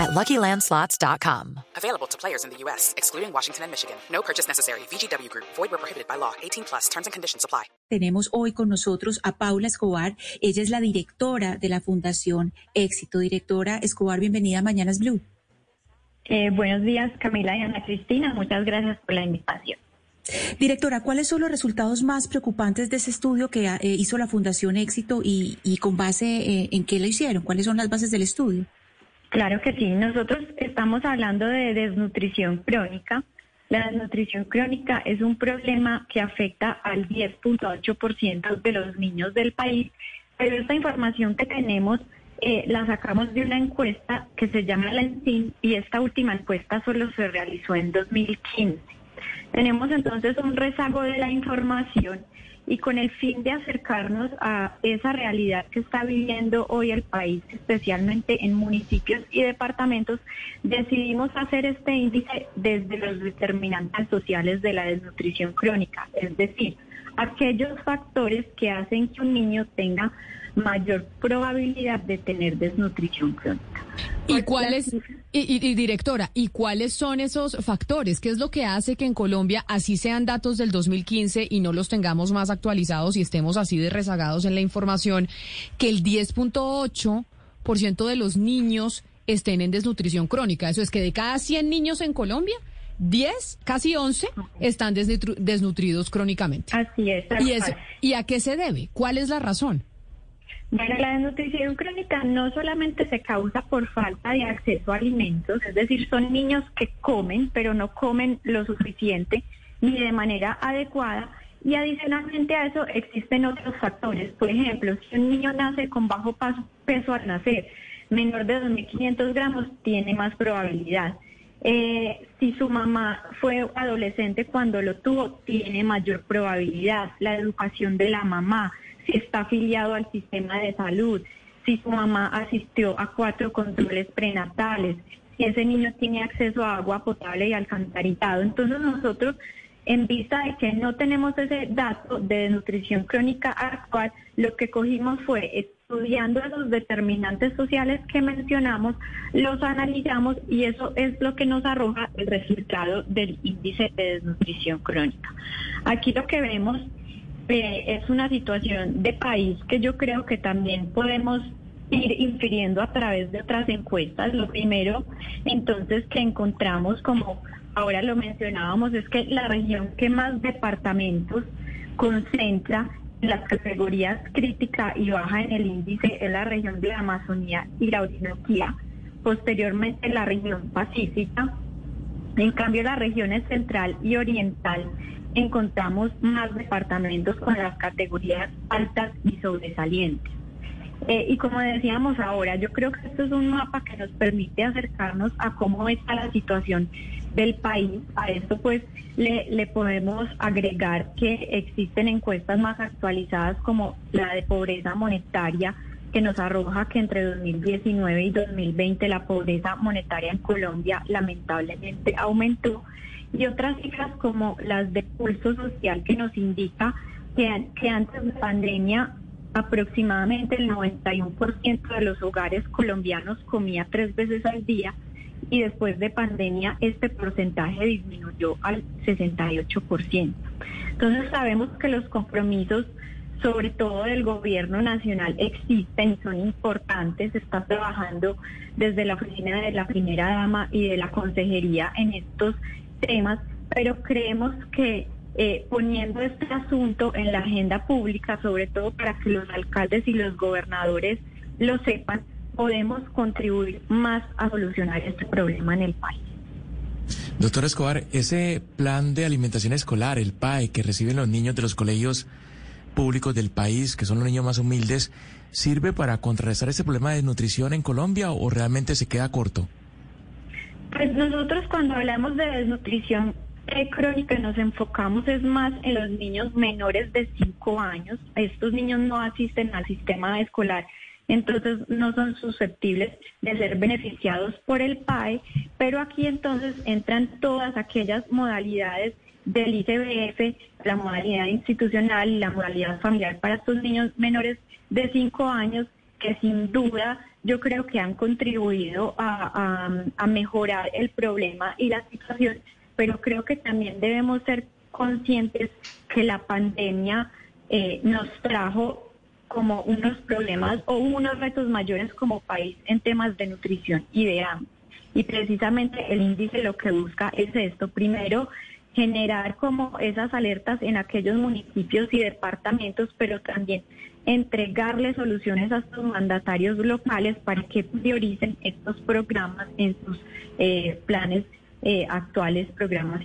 at LuckyLandSlots.com. Available to players in the U.S., excluding Washington and Michigan. No purchase necessary. VGW Group. Void where prohibited by law. 18 plus. Terms and conditions apply. Tenemos hoy con nosotros a Paula Escobar. Ella es la directora de la Fundación Éxito. Directora Escobar, bienvenida a Mañanas Blue. Eh, buenos días, Camila y Ana Cristina. Muchas gracias por la invitación. Directora, ¿cuáles son los resultados más preocupantes de ese estudio que eh, hizo la Fundación Éxito y, y con base eh, en qué lo hicieron? ¿Cuáles son las bases del estudio? Claro que sí. Nosotros estamos hablando de desnutrición crónica. La desnutrición crónica es un problema que afecta al 10.8% de los niños del país, pero esta información que tenemos eh, la sacamos de una encuesta que se llama la ENSIN y esta última encuesta solo se realizó en 2015. Tenemos entonces un rezago de la información y con el fin de acercarnos a esa realidad que está viviendo hoy el país, especialmente en municipios y departamentos, decidimos hacer este índice desde los determinantes sociales de la desnutrición crónica, es decir, aquellos factores que hacen que un niño tenga mayor probabilidad de tener desnutrición crónica. ¿Y cuáles, y, directora, y cuáles son esos factores? ¿Qué es lo que hace que en Colombia así sean datos del 2015 y no los tengamos más actualizados y estemos así de rezagados en la información, que el 10.8% de los niños estén en desnutrición crónica? Eso es que de cada 100 niños en Colombia, 10, casi 11, están desnutridos crónicamente. Así es. ¿Y, eso, ¿Y a qué se debe? ¿Cuál es la razón? Bueno, la desnutrición crónica no solamente se causa por falta de acceso a alimentos, es decir, son niños que comen, pero no comen lo suficiente ni de manera adecuada. Y adicionalmente a eso existen otros factores. Por ejemplo, si un niño nace con bajo peso al nacer, menor de 2.500 gramos, tiene más probabilidad. Eh, si su mamá fue adolescente cuando lo tuvo, tiene mayor probabilidad. La educación de la mamá, si está afiliado al sistema de salud, si su mamá asistió a cuatro controles prenatales, si ese niño tiene acceso a agua potable y alcantarizado. Entonces nosotros, en vista de que no tenemos ese dato de nutrición crónica actual, lo que cogimos fue estudiando esos determinantes sociales que mencionamos, los analizamos y eso es lo que nos arroja el resultado del índice de desnutrición crónica. Aquí lo que vemos eh, es una situación de país que yo creo que también podemos ir infiriendo a través de otras encuestas. Lo primero, entonces, que encontramos, como ahora lo mencionábamos, es que la región que más departamentos concentra las categorías crítica y baja en el índice es la región de la Amazonía y la Orinoquía, posteriormente la región pacífica. En cambio, las regiones central y oriental encontramos más departamentos con las categorías altas y sobresalientes. Eh, y como decíamos ahora, yo creo que esto es un mapa que nos permite acercarnos a cómo está la situación del país. A esto pues le, le podemos agregar que existen encuestas más actualizadas como la de pobreza monetaria que nos arroja que entre 2019 y 2020 la pobreza monetaria en Colombia lamentablemente aumentó y otras cifras como las de pulso social que nos indica que, que antes de pandemia aproximadamente el 91% de los hogares colombianos comía tres veces al día y después de pandemia este porcentaje disminuyó al 68%. Entonces sabemos que los compromisos sobre todo del gobierno nacional existen y son importantes. Se está trabajando desde la oficina de la primera dama y de la consejería en estos temas, pero creemos que eh, poniendo este asunto en la agenda pública, sobre todo para que los alcaldes y los gobernadores lo sepan, podemos contribuir más a solucionar este problema en el país. Doctora Escobar, ese plan de alimentación escolar, el PAE, que reciben los niños de los colegios públicos del país, que son los niños más humildes, ¿sirve para contrarrestar ese problema de nutrición en Colombia o realmente se queda corto? Pues nosotros cuando hablamos de desnutrición crónica nos enfocamos es más en los niños menores de 5 años. Estos niños no asisten al sistema escolar, entonces no son susceptibles de ser beneficiados por el PAE, pero aquí entonces entran todas aquellas modalidades del ICBF, la modalidad institucional y la modalidad familiar para estos niños menores de 5 años que sin duda yo creo que han contribuido a, a mejorar el problema y la situación pero creo que también debemos ser conscientes que la pandemia eh, nos trajo como unos problemas o unos retos mayores como país en temas de nutrición y de hambre. Y precisamente el índice lo que busca es esto. Primero, generar como esas alertas en aquellos municipios y departamentos, pero también entregarle soluciones a estos mandatarios locales para que prioricen estos programas en sus eh, planes eh, actuales programas.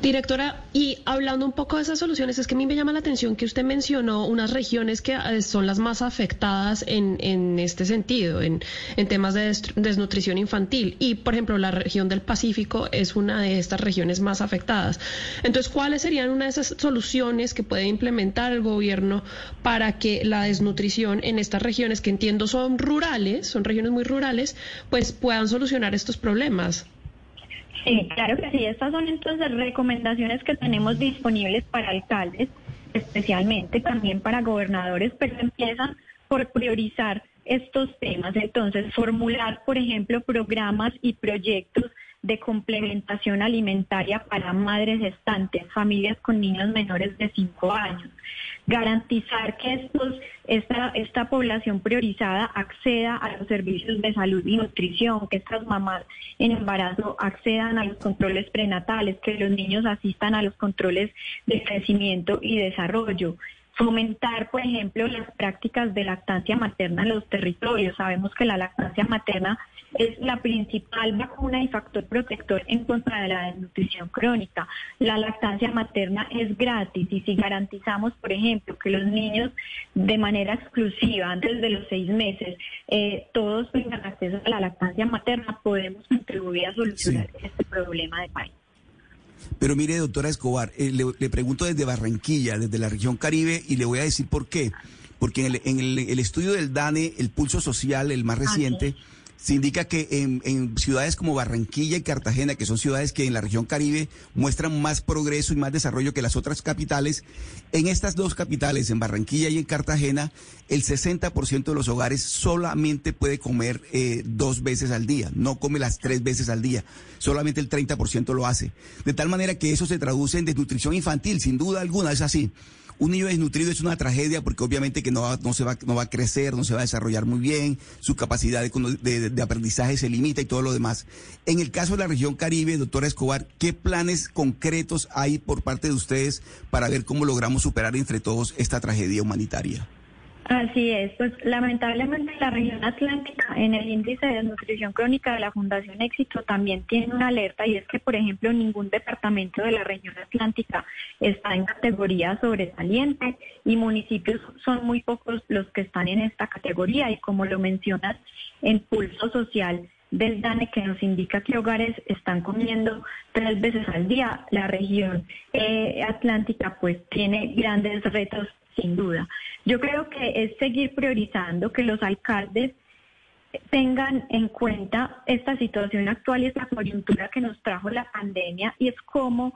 Directora, y hablando un poco de esas soluciones, es que a mí me llama la atención que usted mencionó unas regiones que eh, son las más afectadas en, en este sentido, en, en temas de desnutrición infantil. Y, por ejemplo, la región del Pacífico es una de estas regiones más afectadas. Entonces, ¿cuáles serían una de esas soluciones que puede implementar el gobierno para que la desnutrición en estas regiones, que entiendo son rurales, son regiones muy rurales, pues puedan solucionar estos problemas? Sí, claro que sí. Estas son entonces recomendaciones que tenemos disponibles para alcaldes, especialmente también para gobernadores, pero empiezan por priorizar estos temas. Entonces, formular, por ejemplo, programas y proyectos de complementación alimentaria para madres gestantes, familias con niños menores de 5 años. Garantizar que estos, esta, esta población priorizada acceda a los servicios de salud y nutrición, que estas mamás en embarazo accedan a los controles prenatales, que los niños asistan a los controles de crecimiento y desarrollo fomentar, por ejemplo, las prácticas de lactancia materna en los territorios. Sabemos que la lactancia materna es la principal vacuna y factor protector en contra de la desnutrición crónica. La lactancia materna es gratis y si garantizamos, por ejemplo, que los niños de manera exclusiva antes de los seis meses eh, todos tengan acceso a la lactancia materna, podemos contribuir a solucionar este problema de país. Pero mire, doctora Escobar, eh, le, pregunto desde Barranquilla, desde la región Caribe, y le voy a decir por qué. Porque en el, estudio del DANE, el pulso social, el más reciente, se indica que en, ciudades como Barranquilla y Cartagena, que son ciudades que en la región Caribe muestran más progreso y más desarrollo que las otras capitales, en estas dos capitales, en Barranquilla y en Cartagena, el 60% de los hogares solamente puede comer eh, dos veces al día, no come las tres veces al día, solamente el 30% lo hace. De tal manera que eso se traduce en desnutrición infantil, sin duda alguna, es así. Un niño desnutrido es una tragedia porque obviamente que no va, no se va, no va a crecer, no se va a desarrollar muy bien, su capacidad de, de, aprendizaje se limita y todo lo demás. En el caso de la región Caribe, doctora Escobar, ¿qué planes concretos hay por parte de ustedes para ver cómo logramos superar entre todos esta tragedia humanitaria? Así es, pues lamentablemente la región atlántica en el índice de desnutrición crónica de la Fundación Éxito también tiene una alerta y es que, por ejemplo, ningún departamento de la región atlántica está en categoría sobresaliente y municipios son muy pocos los que están en esta categoría y como lo mencionas, en pulso social del DANE que nos indica que hogares están comiendo tres veces al día. La región eh, atlántica pues tiene grandes retos sin duda. Yo creo que es seguir priorizando que los alcaldes tengan en cuenta esta situación actual y esta coyuntura que nos trajo la pandemia y es cómo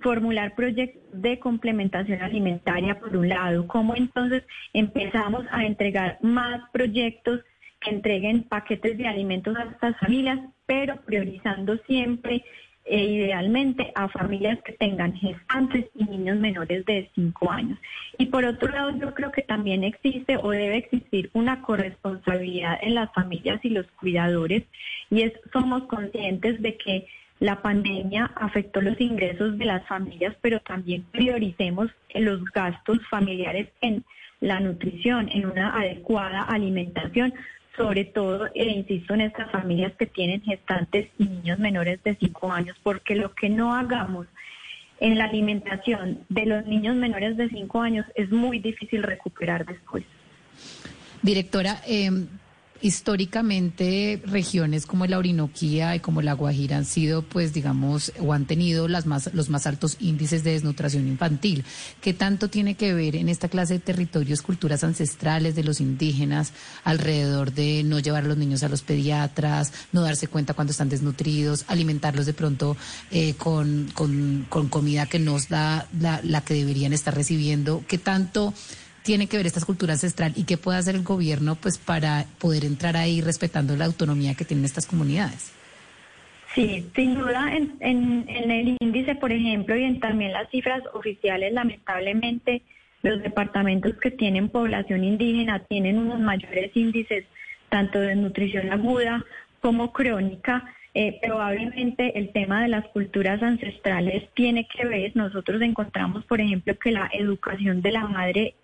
formular proyectos de complementación alimentaria por un lado, cómo entonces empezamos a entregar más proyectos entreguen paquetes de alimentos a estas familias, pero priorizando siempre e idealmente a familias que tengan gestantes y niños menores de 5 años. Y por otro lado, yo creo que también existe o debe existir una corresponsabilidad en las familias y los cuidadores y es somos conscientes de que la pandemia afectó los ingresos de las familias, pero también prioricemos los gastos familiares en la nutrición, en una adecuada alimentación, sobre todo, e insisto, en estas familias que tienen gestantes y niños menores de 5 años, porque lo que no hagamos en la alimentación de los niños menores de 5 años es muy difícil recuperar después. Directora, eh, históricamente regiones como la Orinoquía y como la Guajira han sido, pues, digamos, o han tenido las más, los más altos índices de desnutrición infantil. ¿Qué tanto tiene que ver en esta clase de territorios, culturas ancestrales de los indígenas alrededor de no llevar a los niños a los pediatras, no darse cuenta cuando están desnutridos, alimentarlos de pronto eh, con, con, con, comida que no es la, la, la que deberían estar recibiendo? ¿Qué tanto tiene que ver esta cultura ancestral y qué puede hacer el gobierno pues para poder entrar ahí respetando la autonomía que tienen estas comunidades? Sí, sin duda en, en, el índice, por ejemplo, y en también las cifras oficiales, lamentablemente los departamentos que tienen población indígena tienen unos mayores índices tanto de nutrición aguda como crónica. Eh, probablemente el tema de las culturas ancestrales tiene que ver, nosotros encontramos, por ejemplo, que la educación de la madre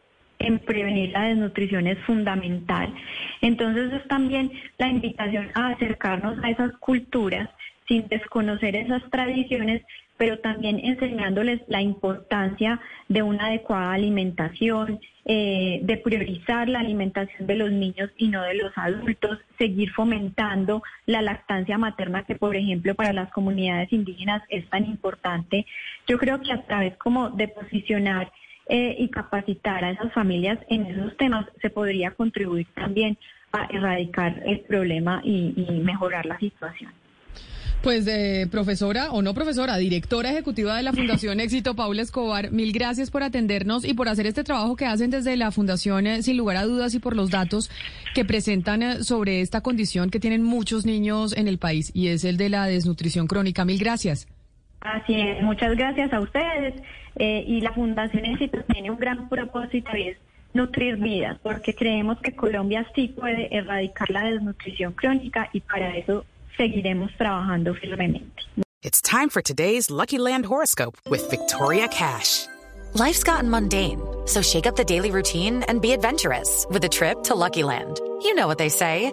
en prevenir la desnutrición es fundamental. Entonces es también la invitación a acercarnos a esas culturas sin desconocer esas tradiciones, pero también enseñándoles la importancia de una adecuada alimentación, eh, de priorizar la alimentación de los niños y no de los adultos, seguir fomentando la lactancia materna que, por ejemplo, para las comunidades indígenas es tan importante. Yo creo que a través como de posicionar eh, y capacitar a esas familias en esos temas se podría contribuir también a erradicar el problema y, mejorar la situación. Pues eh, profesora o no profesora, directora ejecutiva de la Fundación Éxito, Paula Escobar, mil gracias por atendernos y por hacer este trabajo que hacen desde la Fundación, eh, sin lugar a dudas, y por los datos que presentan sobre esta condición que tienen muchos niños en el país y es el de la desnutrición crónica. Mil gracias. Así es, muchas gracias a ustedes. Eh, y la Fundación Éxito tiene un gran propósito y es nutrir vidas, porque creemos que Colombia sí puede erradicar la desnutrición crónica y para eso seguiremos trabajando firmemente. It's time for today's Lucky Land horoscope with Victoria Cash. Life's gotten mundane, so shake up the daily routine and be adventurous with a trip to Lucky Land. You know what they say.